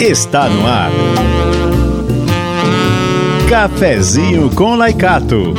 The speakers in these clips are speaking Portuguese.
está no ar. Cafezinho com Laicato.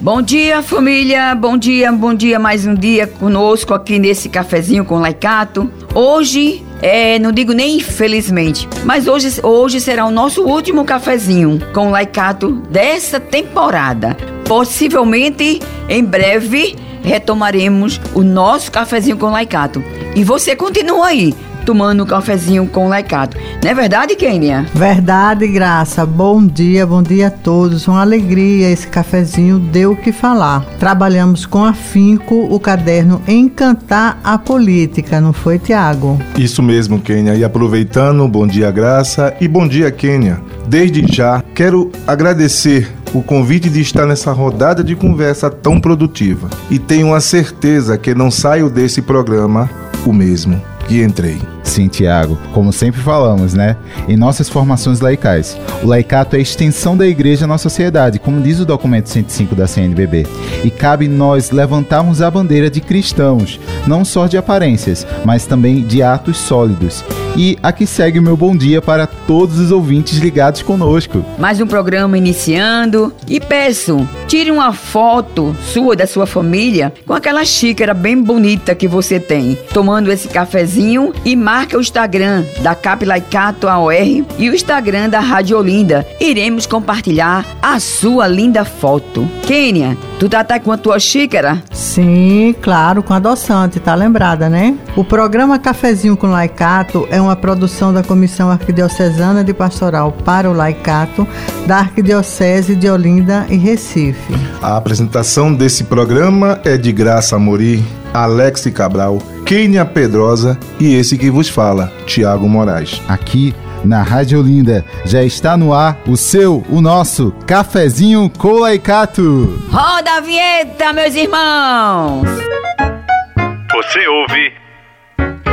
Bom dia, família. Bom dia, bom dia. Mais um dia conosco aqui nesse cafezinho com Laicato. Hoje, é, não digo nem infelizmente, mas hoje, hoje será o nosso último cafezinho com Laicato dessa temporada. Possivelmente, em breve, retomaremos o nosso cafezinho com Laicato. E você continua aí tomando um cafezinho com Laicato. Não é verdade, Kênia? Verdade, Graça. Bom dia, bom dia a todos. Uma alegria, esse cafezinho deu o que falar. Trabalhamos com afinco o caderno Encantar a Política, não foi, Tiago? Isso mesmo, Kênia. E aproveitando, bom dia, Graça, e bom dia, Kênia. Desde já, quero agradecer o convite de estar nessa rodada de conversa tão produtiva. E tenho a certeza que não saio desse programa o mesmo que entrei. Sim, Tiago, como sempre falamos, né? Em nossas formações laicais, o laicato é a extensão da igreja na sociedade, como diz o documento 105 da CNBB. E cabe nós levantarmos a bandeira de cristãos, não só de aparências, mas também de atos sólidos. E aqui segue o meu bom dia para todos os ouvintes ligados conosco. Mais um programa iniciando e peço, tire uma foto sua da sua família com aquela xícara bem bonita que você tem, tomando esse cafezinho e marque o Instagram da Capilaicato AOR e o Instagram da Rádio Olinda. Iremos compartilhar a sua linda foto. Kênia, tu tá até com a tua xícara? Sim, claro, com adoçante, tá lembrada, né? O programa Cafezinho com Laicato é uma produção da Comissão Arquidiocesana de Pastoral para o Laicato da Arquidiocese de Olinda e Recife. A apresentação desse programa é de Graça Amori, Alex Cabral, Kênia Pedrosa e esse que vos fala, Tiago Moraes. Aqui na Rádio Olinda já está no ar o seu, o nosso cafezinho com Laicato. Roda a vinheta, meus irmãos! Você ouve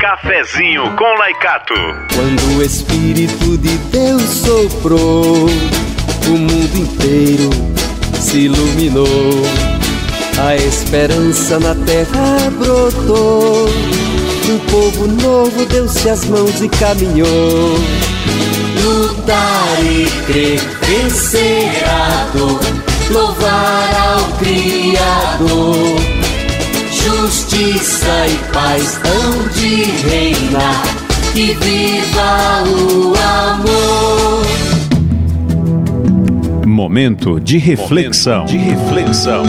Cafezinho com Laicato. Quando o Espírito de Deus soprou, o mundo inteiro se iluminou. A esperança na terra brotou. Um povo novo deu-se as mãos e caminhou. Lutar e crer, vencer a dor, louvar ao Criador. Justiça e paz hão de reinar, e viva o amor. Momento de reflexão. de reflexão.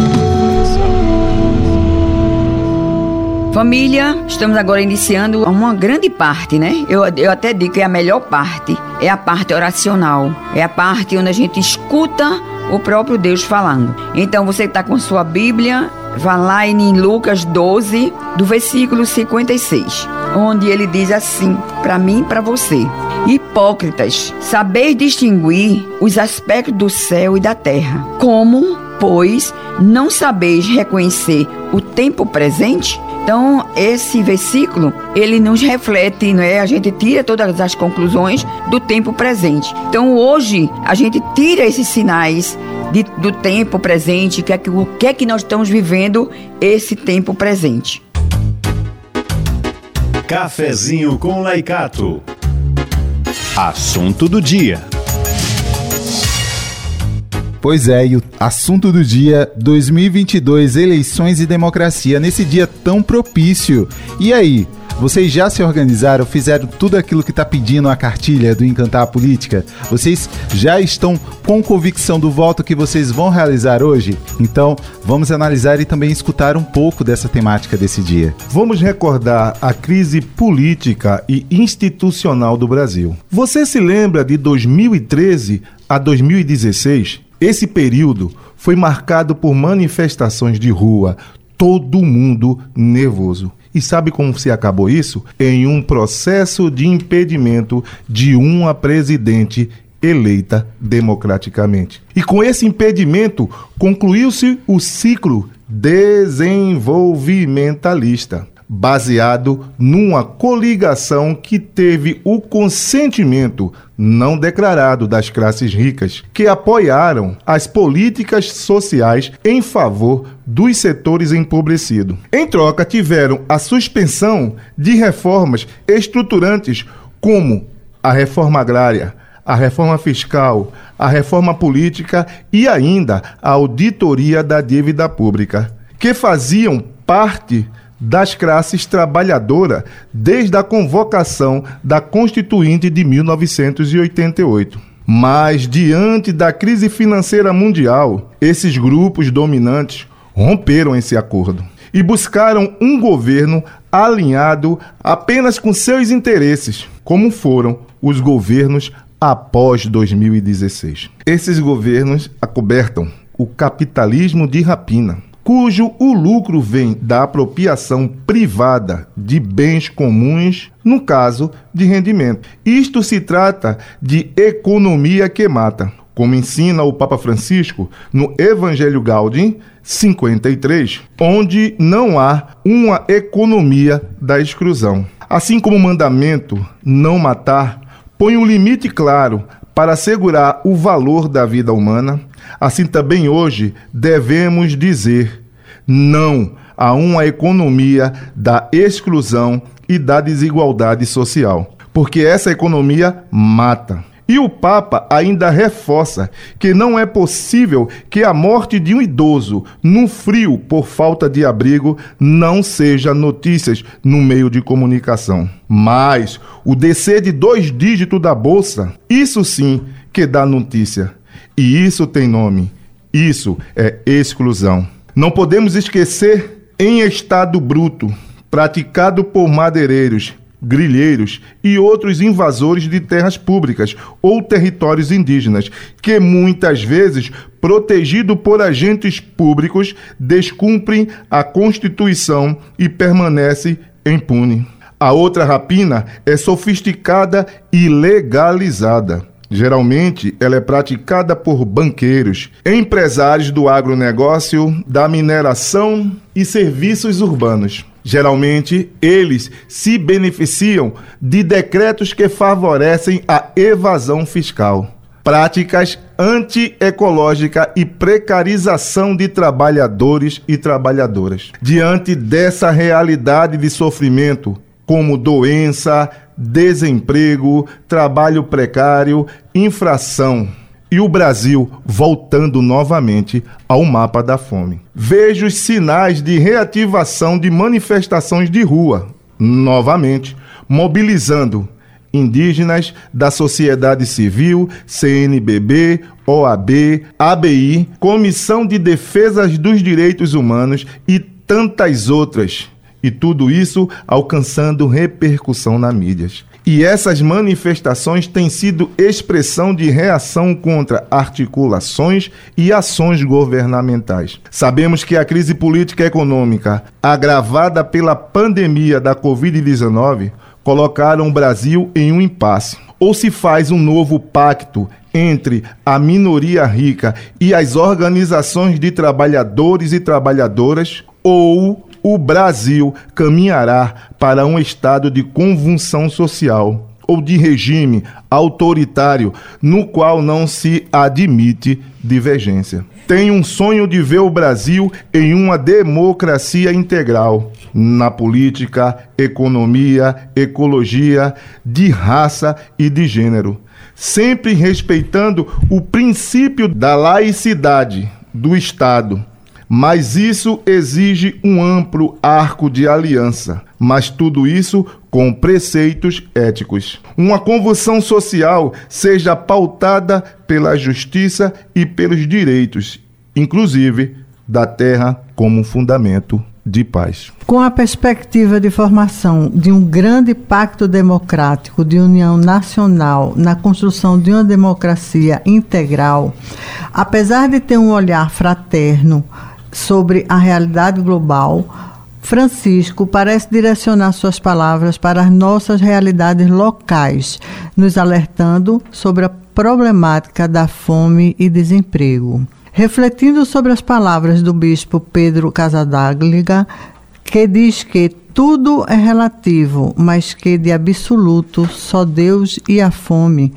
Família, estamos agora iniciando uma grande parte, né? Eu, eu até digo que é a melhor parte. É a parte oracional. É a parte onde a gente escuta o próprio Deus falando. Então você está com sua Bíblia, vá lá em Lucas 12, do versículo 56, onde ele diz assim, para mim e para você: Hipócritas, sabeis distinguir os aspectos do céu e da terra. Como, pois, não sabeis reconhecer o tempo presente? Então, esse versículo, ele nos reflete, não é? A gente tira todas as conclusões do tempo presente. Então, hoje, a gente tira esses sinais de, do tempo presente, que é, que- o que é que nós estamos vivendo esse tempo presente. Cafezinho com Laicato. Assunto do dia. Pois é, e o assunto do dia 2022 eleições e democracia nesse dia tão propício. E aí, vocês já se organizaram, fizeram tudo aquilo que está pedindo a cartilha do Encantar a Política? Vocês já estão com convicção do voto que vocês vão realizar hoje? Então, vamos analisar e também escutar um pouco dessa temática desse dia. Vamos recordar a crise política e institucional do Brasil. Você se lembra de 2013 a 2016? Esse período foi marcado por manifestações de rua, todo mundo nervoso. E sabe como se acabou isso? Em um processo de impedimento de uma presidente eleita democraticamente. E com esse impedimento, concluiu-se o ciclo desenvolvimentalista. Baseado numa coligação que teve o consentimento não declarado das classes ricas, que apoiaram as políticas sociais em favor dos setores empobrecidos. Em troca, tiveram a suspensão de reformas estruturantes como a reforma agrária, a reforma fiscal, a reforma política e ainda a auditoria da dívida pública, que faziam parte das classes trabalhadoras desde a convocação da Constituinte de 1988. Mas, diante da crise financeira mundial, esses grupos dominantes romperam esse acordo e buscaram um governo alinhado apenas com seus interesses, como foram os governos após 2016. Esses governos acobertam o capitalismo de rapina, cujo o lucro vem da apropriação privada de bens comuns, no caso de rendimento. Isto se trata de economia que mata, como ensina o Papa Francisco no Evangelho Gaudium 53, onde não há uma economia da exclusão. Assim como o mandamento não matar põe um limite claro para assegurar o valor da vida humana, assim também hoje devemos dizer não a uma economia da exclusão e da desigualdade social, porque essa economia mata. E o Papa ainda reforça que não é possível que a morte de um idoso no frio por falta de abrigo não seja notícias no meio de comunicação. Mas o descer de dois dígitos da bolsa, isso sim que dá notícia. E isso tem nome. Isso é exclusão. Não podemos esquecer em estado bruto, praticado por madeireiros grilheiros e outros invasores de terras públicas ou territórios indígenas, que muitas vezes, protegido por agentes públicos, descumprem a Constituição e permanece impune. A outra rapina é sofisticada e legalizada. Geralmente, ela é praticada por banqueiros, empresários do agronegócio, da mineração e serviços urbanos. Geralmente, eles se beneficiam de decretos que favorecem a evasão fiscal, práticas antiecológica e precarização de trabalhadores e trabalhadoras. Diante dessa realidade de sofrimento, como doença, desemprego, trabalho precário, infração, e o Brasil voltando novamente ao mapa da fome. Vejo sinais de reativação de manifestações de rua, novamente, mobilizando indígenas da sociedade civil, CNBB, OAB, ABI, Comissão de Defesa dos Direitos Humanos e tantas outras. E tudo isso alcançando repercussão na mídias. E essas manifestações têm sido expressão de reação contra articulações e ações governamentais. Sabemos que a crise política e econômica, agravada pela pandemia da Covid-19, colocaram o Brasil em um impasse. Ou se faz um novo pacto entre a minoria rica e as organizações de trabalhadores e trabalhadoras, ou o Brasil caminhará para um estado de convulsão social ou de regime autoritário no qual não se admite divergência. Tenho um sonho de ver o Brasil em uma democracia integral na política, economia, ecologia, de raça e de gênero, sempre respeitando o princípio da laicidade do Estado mas isso exige um amplo arco de aliança, mas tudo isso com preceitos éticos. Uma convulsão social seja pautada pela justiça e pelos direitos, inclusive da terra como fundamento de paz. Com a perspectiva de formação de um grande pacto democrático de união nacional na construção de uma democracia integral, apesar de ter um olhar fraterno, sobre a realidade global, Francisco parece direcionar suas palavras para as nossas realidades locais, nos alertando sobre a problemática da fome e desemprego. Refletindo sobre as palavras do bispo Pedro Casadágliga, que diz que tudo é relativo, mas que de absoluto só Deus e a fome.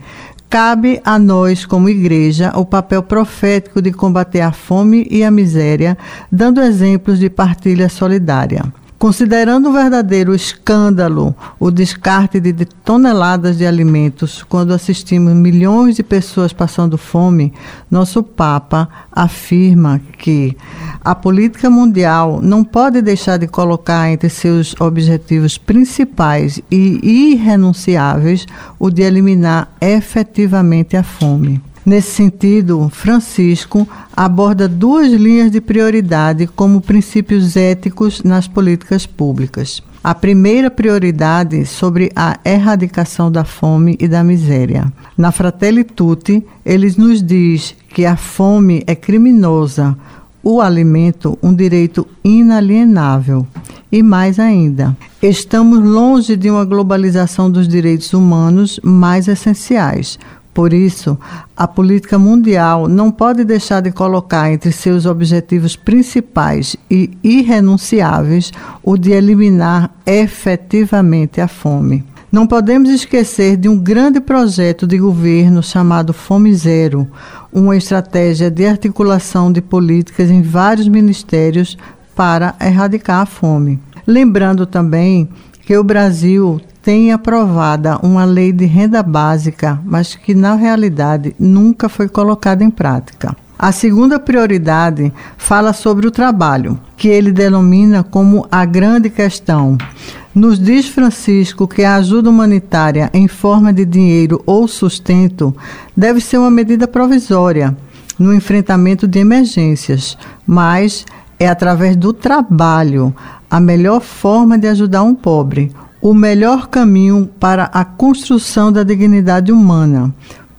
Cabe a nós, como igreja, o papel profético de combater a fome e a miséria, dando exemplos de partilha solidária. Considerando um verdadeiro escândalo o descarte de toneladas de alimentos quando assistimos milhões de pessoas passando fome, nosso Papa afirma que a política mundial não pode deixar de colocar entre seus objetivos principais e irrenunciáveis o de eliminar efetivamente a fome. Nesse sentido, Francisco aborda duas linhas de prioridade como princípios éticos nas políticas públicas. A primeira prioridade sobre a erradicação da fome e da miséria. Na Fratelli Tutti, ele nos diz que a fome é criminosa, o alimento um direito inalienável. E mais ainda, estamos longe de uma globalização dos direitos humanos mais essenciais, por isso, a política mundial não pode deixar de colocar entre seus objetivos principais e irrenunciáveis o de eliminar efetivamente a fome. Não podemos esquecer de um grande projeto de governo chamado Fome Zero, uma estratégia de articulação de políticas em vários ministérios para erradicar a fome. Lembrando também que o Brasil tem aprovada uma lei de renda básica, mas que na realidade nunca foi colocada em prática. A segunda prioridade fala sobre o trabalho, que ele denomina como a grande questão. Nos diz Francisco que a ajuda humanitária em forma de dinheiro ou sustento deve ser uma medida provisória no enfrentamento de emergências, mas é através do trabalho a melhor forma de ajudar um pobre, o melhor caminho para a construção da dignidade humana,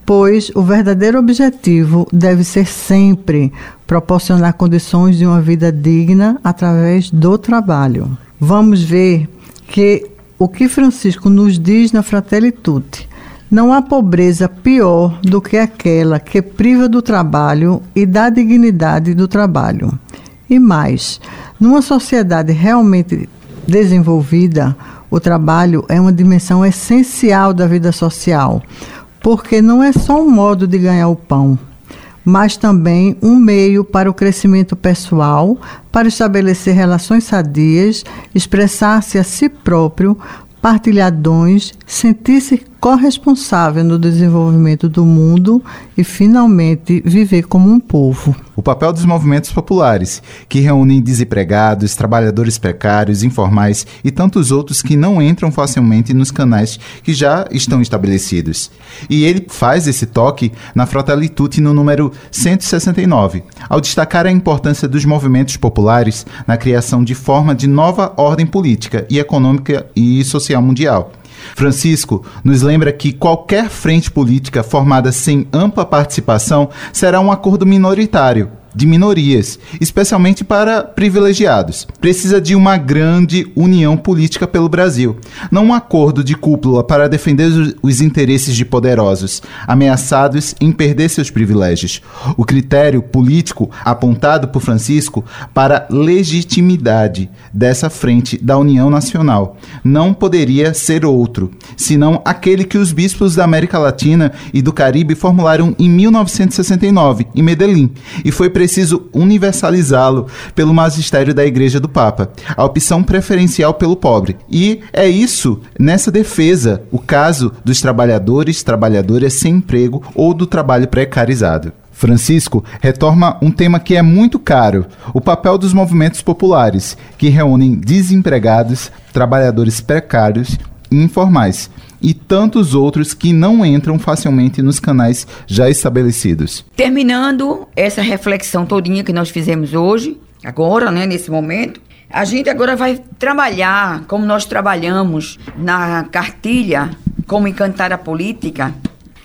pois o verdadeiro objetivo deve ser sempre proporcionar condições de uma vida digna através do trabalho. Vamos ver que o que Francisco nos diz na Fratelli Tutti. Não há pobreza pior do que aquela que priva do trabalho e da dignidade do trabalho. E mais, numa sociedade realmente desenvolvida, o trabalho é uma dimensão essencial da vida social, porque não é só um modo de ganhar o pão, mas também um meio para o crescimento pessoal, para estabelecer relações sadias, expressar-se a si próprio, partilhar dons, sentir-se corresponsável no desenvolvimento do mundo e, finalmente, viver como um povo. O papel dos movimentos populares, que reúnem desempregados, trabalhadores precários, informais e tantos outros que não entram facilmente nos canais que já estão estabelecidos. E ele faz esse toque na Fratelli Tutti no número 169, ao destacar a importância dos movimentos populares na criação de forma de nova ordem política e econômica e social mundial Francisco nos lembra que qualquer frente política formada sem ampla participação será um acordo minoritário de minorias, especialmente para privilegiados. Precisa de uma grande união política pelo Brasil, não um acordo de cúpula para defender os interesses de poderosos, ameaçados em perder seus privilégios. O critério político apontado por Francisco para legitimidade dessa frente da União Nacional não poderia ser outro, senão aquele que os bispos da América Latina e do Caribe formularam em 1969, em Medellín, e foi preciso universalizá-lo pelo magistério da Igreja do Papa, a opção preferencial pelo pobre. E é isso, nessa defesa, o caso dos trabalhadores, trabalhadoras sem emprego ou do trabalho precarizado. Francisco retorna um tema que é muito caro: o papel dos movimentos populares, que reúnem desempregados, trabalhadores precários e informais e tantos outros que não entram facilmente nos canais já estabelecidos. Terminando essa reflexão todinha que nós fizemos hoje, agora, né, nesse momento, a gente agora vai trabalhar como nós trabalhamos na cartilha Como Encantar a Política.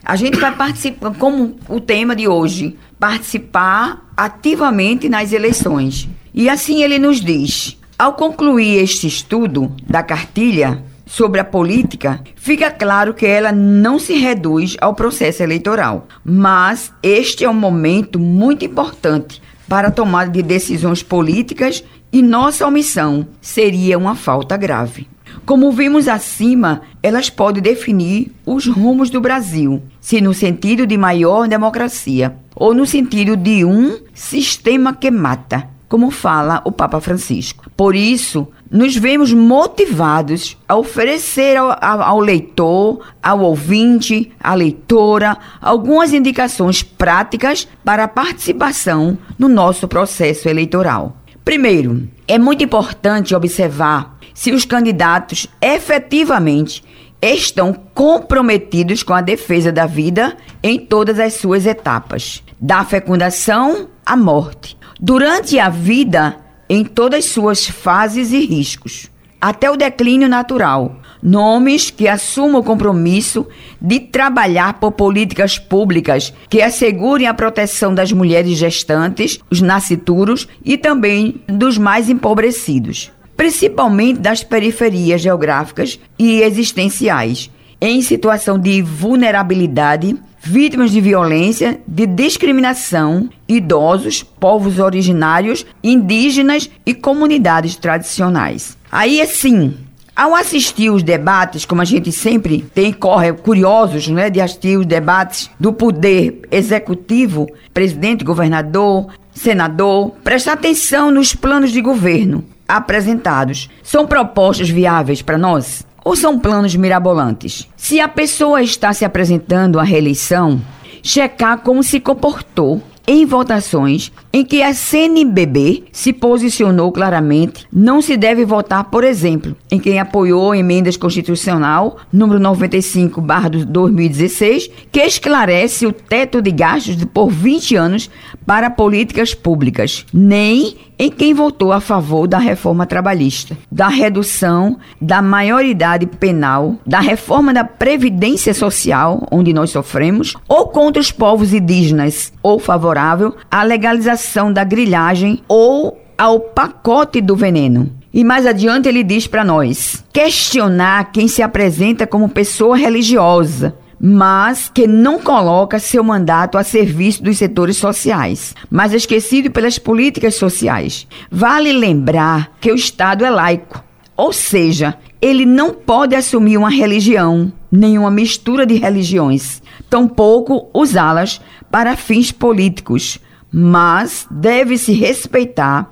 A gente vai participar, como o tema de hoje, participar ativamente nas eleições. E assim ele nos diz: ao concluir este estudo da cartilha, sobre a política, fica claro que ela não se reduz ao processo eleitoral. Mas este é um momento muito importante para a tomada de decisões políticas e nossa omissão seria uma falta grave. Como vimos acima, elas podem definir os rumos do Brasil, se no sentido de maior democracia ou no sentido de um sistema que mata, como fala o Papa Francisco. Por isso, nos vemos motivados a oferecer ao, ao, leitor, ao ouvinte, à leitora, algumas indicações práticas para a participação no nosso processo eleitoral. Primeiro, é muito importante observar se os candidatos efetivamente estão comprometidos com a defesa da vida em todas as suas etapas, da fecundação à morte. Durante a vida, em todas suas fases e riscos, até o declínio natural. Nomes que assumam o compromisso de trabalhar por políticas públicas que assegurem a proteção das mulheres gestantes, os nascituros e também dos mais empobrecidos, principalmente das periferias geográficas e existenciais, em situação de vulnerabilidade vítimas de violência, de discriminação, idosos, povos originários, indígenas e comunidades tradicionais. Aí, assim, ao assistir os debates, como a gente sempre tem, corre curiosos, né, de assistir os debates do poder executivo, presidente, governador, senador, prestar atenção nos planos de governo apresentados. São propostas viáveis para nós? Ou são planos mirabolantes? Se a pessoa está se apresentando à reeleição, checar como se comportou em votações em que a CNBB se posicionou claramente, não se deve votar, por exemplo, em quem apoiou a emendas constitucional número 95/2016, que esclarece o teto de gastos por 20 anos para políticas públicas, nem em quem votou a favor da reforma trabalhista, da redução da maioridade penal, da reforma da previdência social, onde nós sofremos, ou contra os povos indígenas, ou favorável à legalização da grilhagem ou ao pacote do veneno. E mais adiante ele diz para nós: questionar quem se apresenta como pessoa religiosa mas que não coloca seu mandato a serviço dos setores sociais, mas esquecido pelas políticas sociais. Vale lembrar que o Estado é laico, ou seja, ele não pode assumir uma religião, nenhuma mistura de religiões, tampouco usá-las para fins políticos, mas deve-se respeitar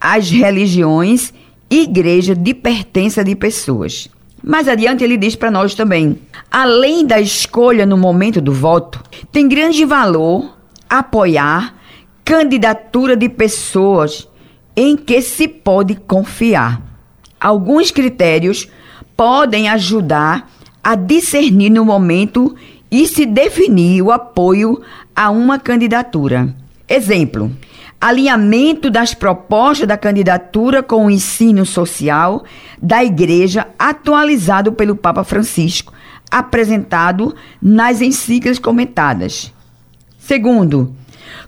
as religiões e igreja de pertença de pessoas. Mais adiante ele diz para nós também: além da escolha no momento do voto, tem grande valor apoiar candidatura de pessoas em que se pode confiar. Alguns critérios podem ajudar a discernir no momento e se definir o apoio a uma candidatura. Exemplo: alinhamento das propostas da candidatura com o ensino social da Igreja atualizado pelo Papa Francisco, apresentado nas encíclicas comentadas. Segundo,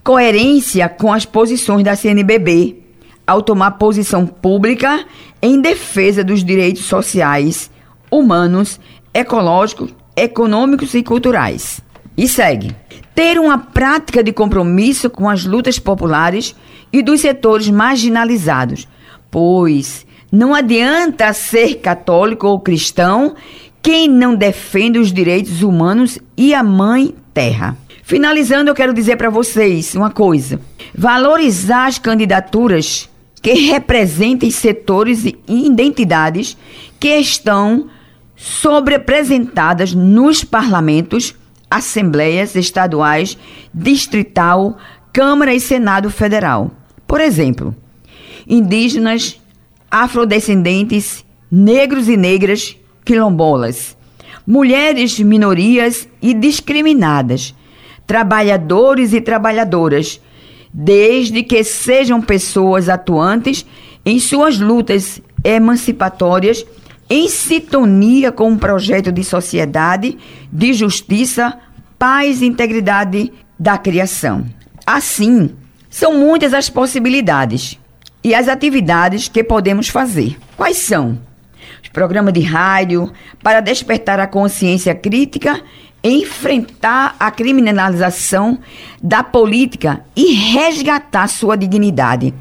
coerência com as posições da CNBB, ao tomar posição pública em defesa dos direitos sociais, humanos, ecológicos, econômicos e culturais. E segue. Ter uma prática de compromisso com as lutas populares e dos setores marginalizados, pois não adianta ser católico ou cristão quem não defende os direitos humanos e a mãe terra. Finalizando, eu quero dizer para vocês uma coisa: valorizar as candidaturas que representem setores e identidades que estão sobrerepresentadas nos parlamentos assembleias estaduais, distrital, Câmara e Senado Federal. Por exemplo, indígenas, afrodescendentes, negros e negras, quilombolas, mulheres, minorias e discriminadas, trabalhadores e trabalhadoras, desde que sejam pessoas atuantes em suas lutas emancipatórias em sintonia com um projeto de sociedade, de justiça, paz e integridade da criação. Assim, são muitas as possibilidades e as atividades que podemos fazer. Quais são? Os programas de rádio para despertar a consciência crítica enfrentar a criminalização da política e resgatar sua dignidade.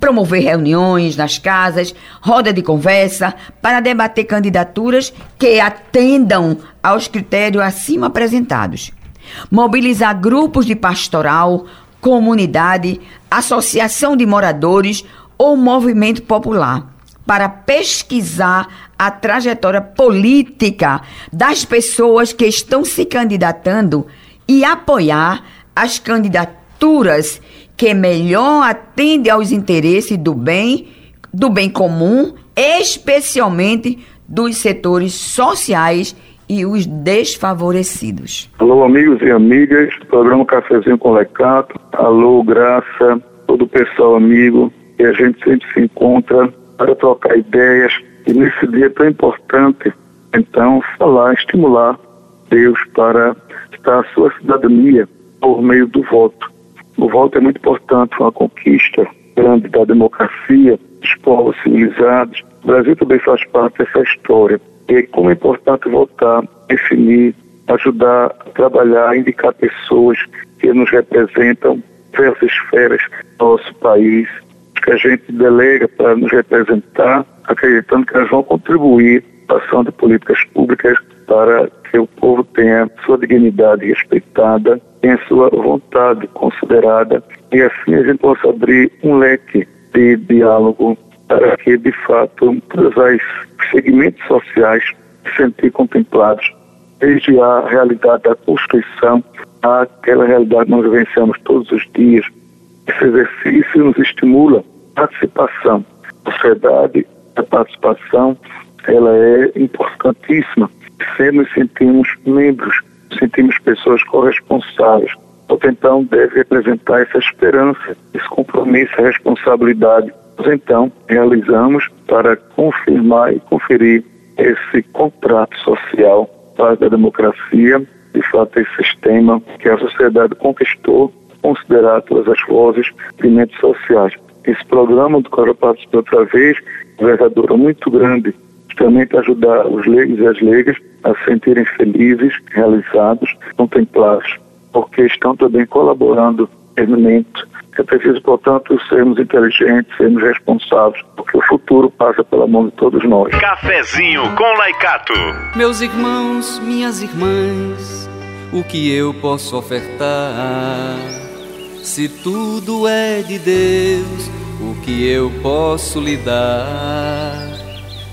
Promover reuniões nas casas, roda de conversa, para debater candidaturas que atendam aos critérios acima apresentados. Mobilizar grupos de pastoral, comunidade, associação de moradores ou movimento popular para pesquisar a trajetória política das pessoas que estão se candidatando e apoiar as candidaturas que melhor atendem aos interesses do bem, do bem comum, especialmente dos setores sociais e os desfavorecidos. Alô, amigos e amigas, programa Cafezinho com Lecato. Alô, Graça, todo o pessoal amigo, e a gente sempre se encontra para trocar ideias, e nesse dia tão importante, então, falar, estimular Deus para estar a sua cidadania por meio do voto. O voto é muito importante, uma conquista grande da democracia, dos povos civilizados. O Brasil também faz parte dessa história. E como é importante votar, definir, ajudar a trabalhar, indicar pessoas que nos representam, diversas esferas do nosso país, que a gente delega para nos representar, acreditando que elas vão contribuir de políticas públicas para o povo tenha sua dignidade respeitada, tenha sua vontade considerada e assim a gente possa abrir um leque de diálogo para que, de fato, todos os segmentos sociais se sentir contemplados, desde a realidade da Constituição àquela realidade que nós vivenciamos todos os dias, esse exercício nos estimula a participação. A sociedade, a participação, ela é importantíssima. Se nos sentimos membros, sentimos pessoas corresponsáveis. Então deve representar essa esperança, esse compromisso, essa responsabilidade. Nós então realizamos para confirmar e conferir esse contrato social para a democracia, de fato esse sistema que a sociedade conquistou considerar todas as vozes, movimentos sociais. Esse programa do qual eu outra vez, envergadura muito grande, justamente ajudar os leigos e as leigas a se sentirem felizes, realizados, contemplados, porque estão também colaborando movimento. É preciso, portanto, sermos inteligentes, sermos responsáveis, porque o futuro passa pela mão de todos nós. Cafezinho com Laicato. Meus irmãos, minhas irmãs, o que eu posso ofertar? Se tudo é de Deus, o que eu posso lhe dar?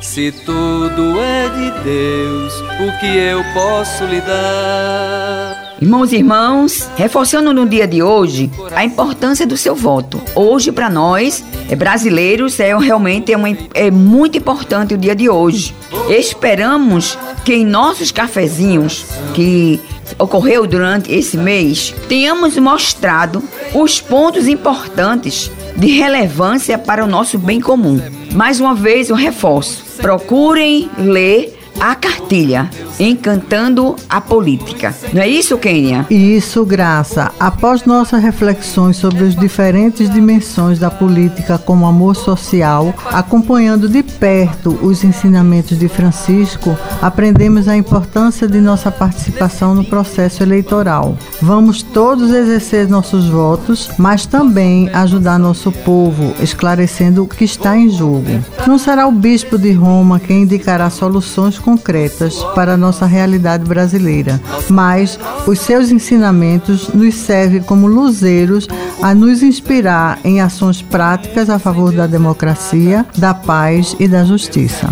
Se tudo é de Deus, o que eu posso lhe dar? Irmãos e irmãs, reforçando no dia de hoje a importância do seu voto. Hoje, para nós, é brasileiros, é realmente é, uma, é muito importante o dia de hoje. Esperamos que em nossos cafezinhos, que ocorreu durante esse mês, tenhamos mostrado os pontos importantes de relevância para o nosso bem comum. Mais uma vez, eu reforço: procurem ler a cartilha, encantando a política. Não é isso, Kênia? Isso, Graça. Após nossas reflexões sobre as diferentes dimensões da política como amor social, acompanhando de perto os ensinamentos de Francisco, aprendemos a importância de nossa participação no processo eleitoral. Vamos todos exercer nossos votos, mas também ajudar nosso povo, esclarecendo o que está em jogo. Não será o bispo de Roma quem indicará soluções concretas para a nossa realidade brasileira, mas os seus ensinamentos nos servem como luzeiros a nos inspirar em ações práticas a favor da democracia, da paz e da justiça.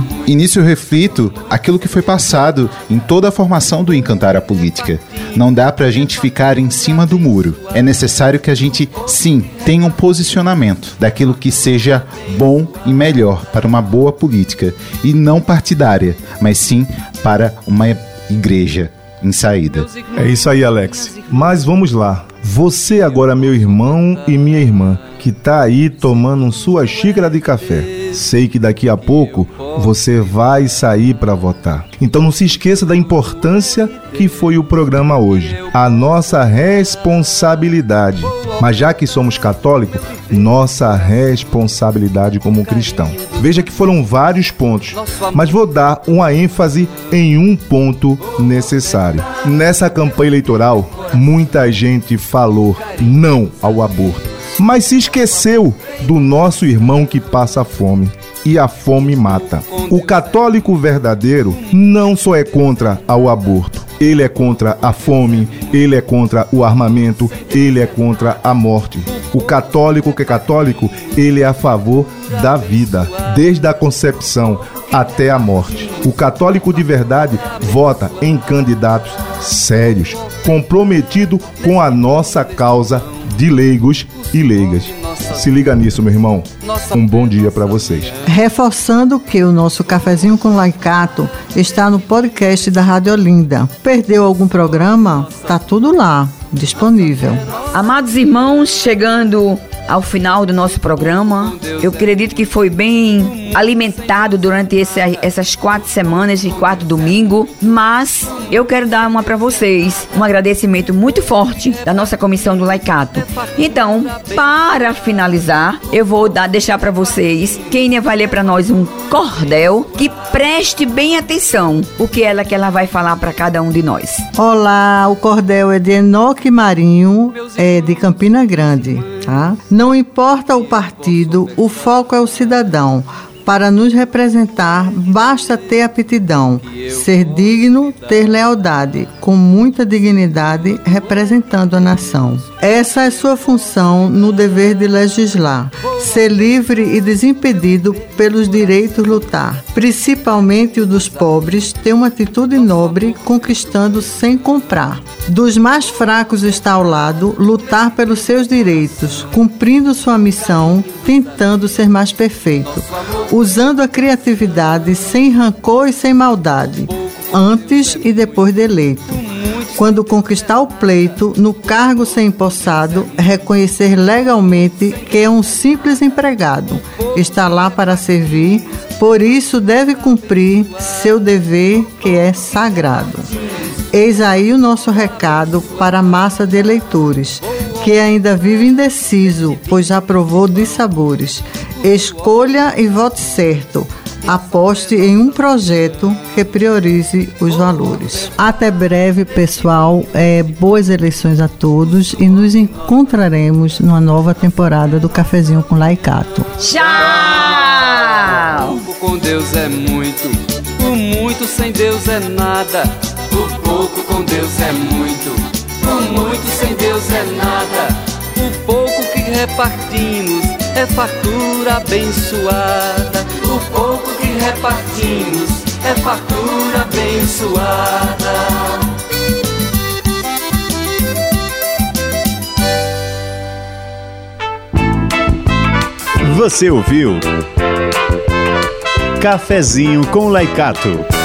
Eu reflito aquilo que foi passado em toda a formação do Encantar a Política. Não dá pra gente ficar em cima do muro. É necessário que a gente, sim, tenha um posicionamento daquilo que seja bom e melhor para uma boa política e não partidária, mas sim para uma igreja em saída. É isso aí, Alex. Mas vamos lá. Você agora, meu irmão e minha irmã, que está aí tomando sua xícara de café. Sei que daqui a pouco você vai sair para votar. Então não se esqueça da importância que foi o programa hoje. A nossa responsabilidade. Mas já que somos católicos, nossa responsabilidade como cristão. Veja que foram vários pontos, mas vou dar uma ênfase em um ponto necessário. Nessa campanha eleitoral, muita gente falou não ao aborto mas se esqueceu do nosso irmão que passa fome. E a fome mata. O católico verdadeiro não só é contra o aborto, ele é contra a fome, ele é contra o armamento, ele é contra a morte. O católico que é católico, ele é a favor da vida, desde a concepção até a morte. O católico de verdade vota em candidatos sérios, comprometido com a nossa causa de leigos e leigas. Se liga nisso, meu irmão. Um bom dia para vocês. Reforçando que o nosso cafezinho com laicato está no podcast da Rádio Olinda. Perdeu algum programa? Tá tudo lá, disponível. Amados irmãos, chegando ao final do nosso programa. Eu acredito que foi bem alimentado durante esse, essas quatro semanas e quatro domingo, mas eu quero dar uma para vocês, um agradecimento muito forte da nossa comissão do Laicato. Então, para finalizar, eu vou dar, deixar para vocês, quem vai ler para nós um cordel, que preste bem atenção o que ela que ela vai falar para cada um de nós. Olá, o cordel é de Enoque Marinho, é de Campina Grande, tá? Não importa o partido, o foco é o cidadão. Para nos representar, basta ter aptidão, ser digno, ter lealdade, com muita dignidade, representando a nação. Essa é sua função no dever de legislar, ser livre e desimpedido pelos direitos lutar, principalmente o dos pobres, ter uma atitude nobre, conquistando sem comprar. Dos mais fracos está ao lado, lutar pelos seus direitos, cumprindo sua missão, tentando ser mais perfeito usando a criatividade sem rancor e sem maldade, antes e depois de eleito. Quando conquistar o pleito, no cargo ser empossado, reconhecer legalmente que é um simples empregado, está lá para servir, por isso deve cumprir seu dever que é sagrado. Eis aí o nosso recado para a massa de eleitores, que ainda vive indeciso, pois já provou de sabores. Escolha e vote certo. Aposte em um projeto que priorize os valores. Até breve, pessoal. É, boas eleições a todos e nos encontraremos numa nova temporada do Cafezinho com Laicato. Tchau! O com Deus é muito, o muito sem Deus é nada. O pouco com Deus é muito, o muito sem Deus é nada. O pouco que repartimos é fartura abençoada. O pouco que repartimos é fartura abençoada. Você ouviu? Cafezinho com Laicato.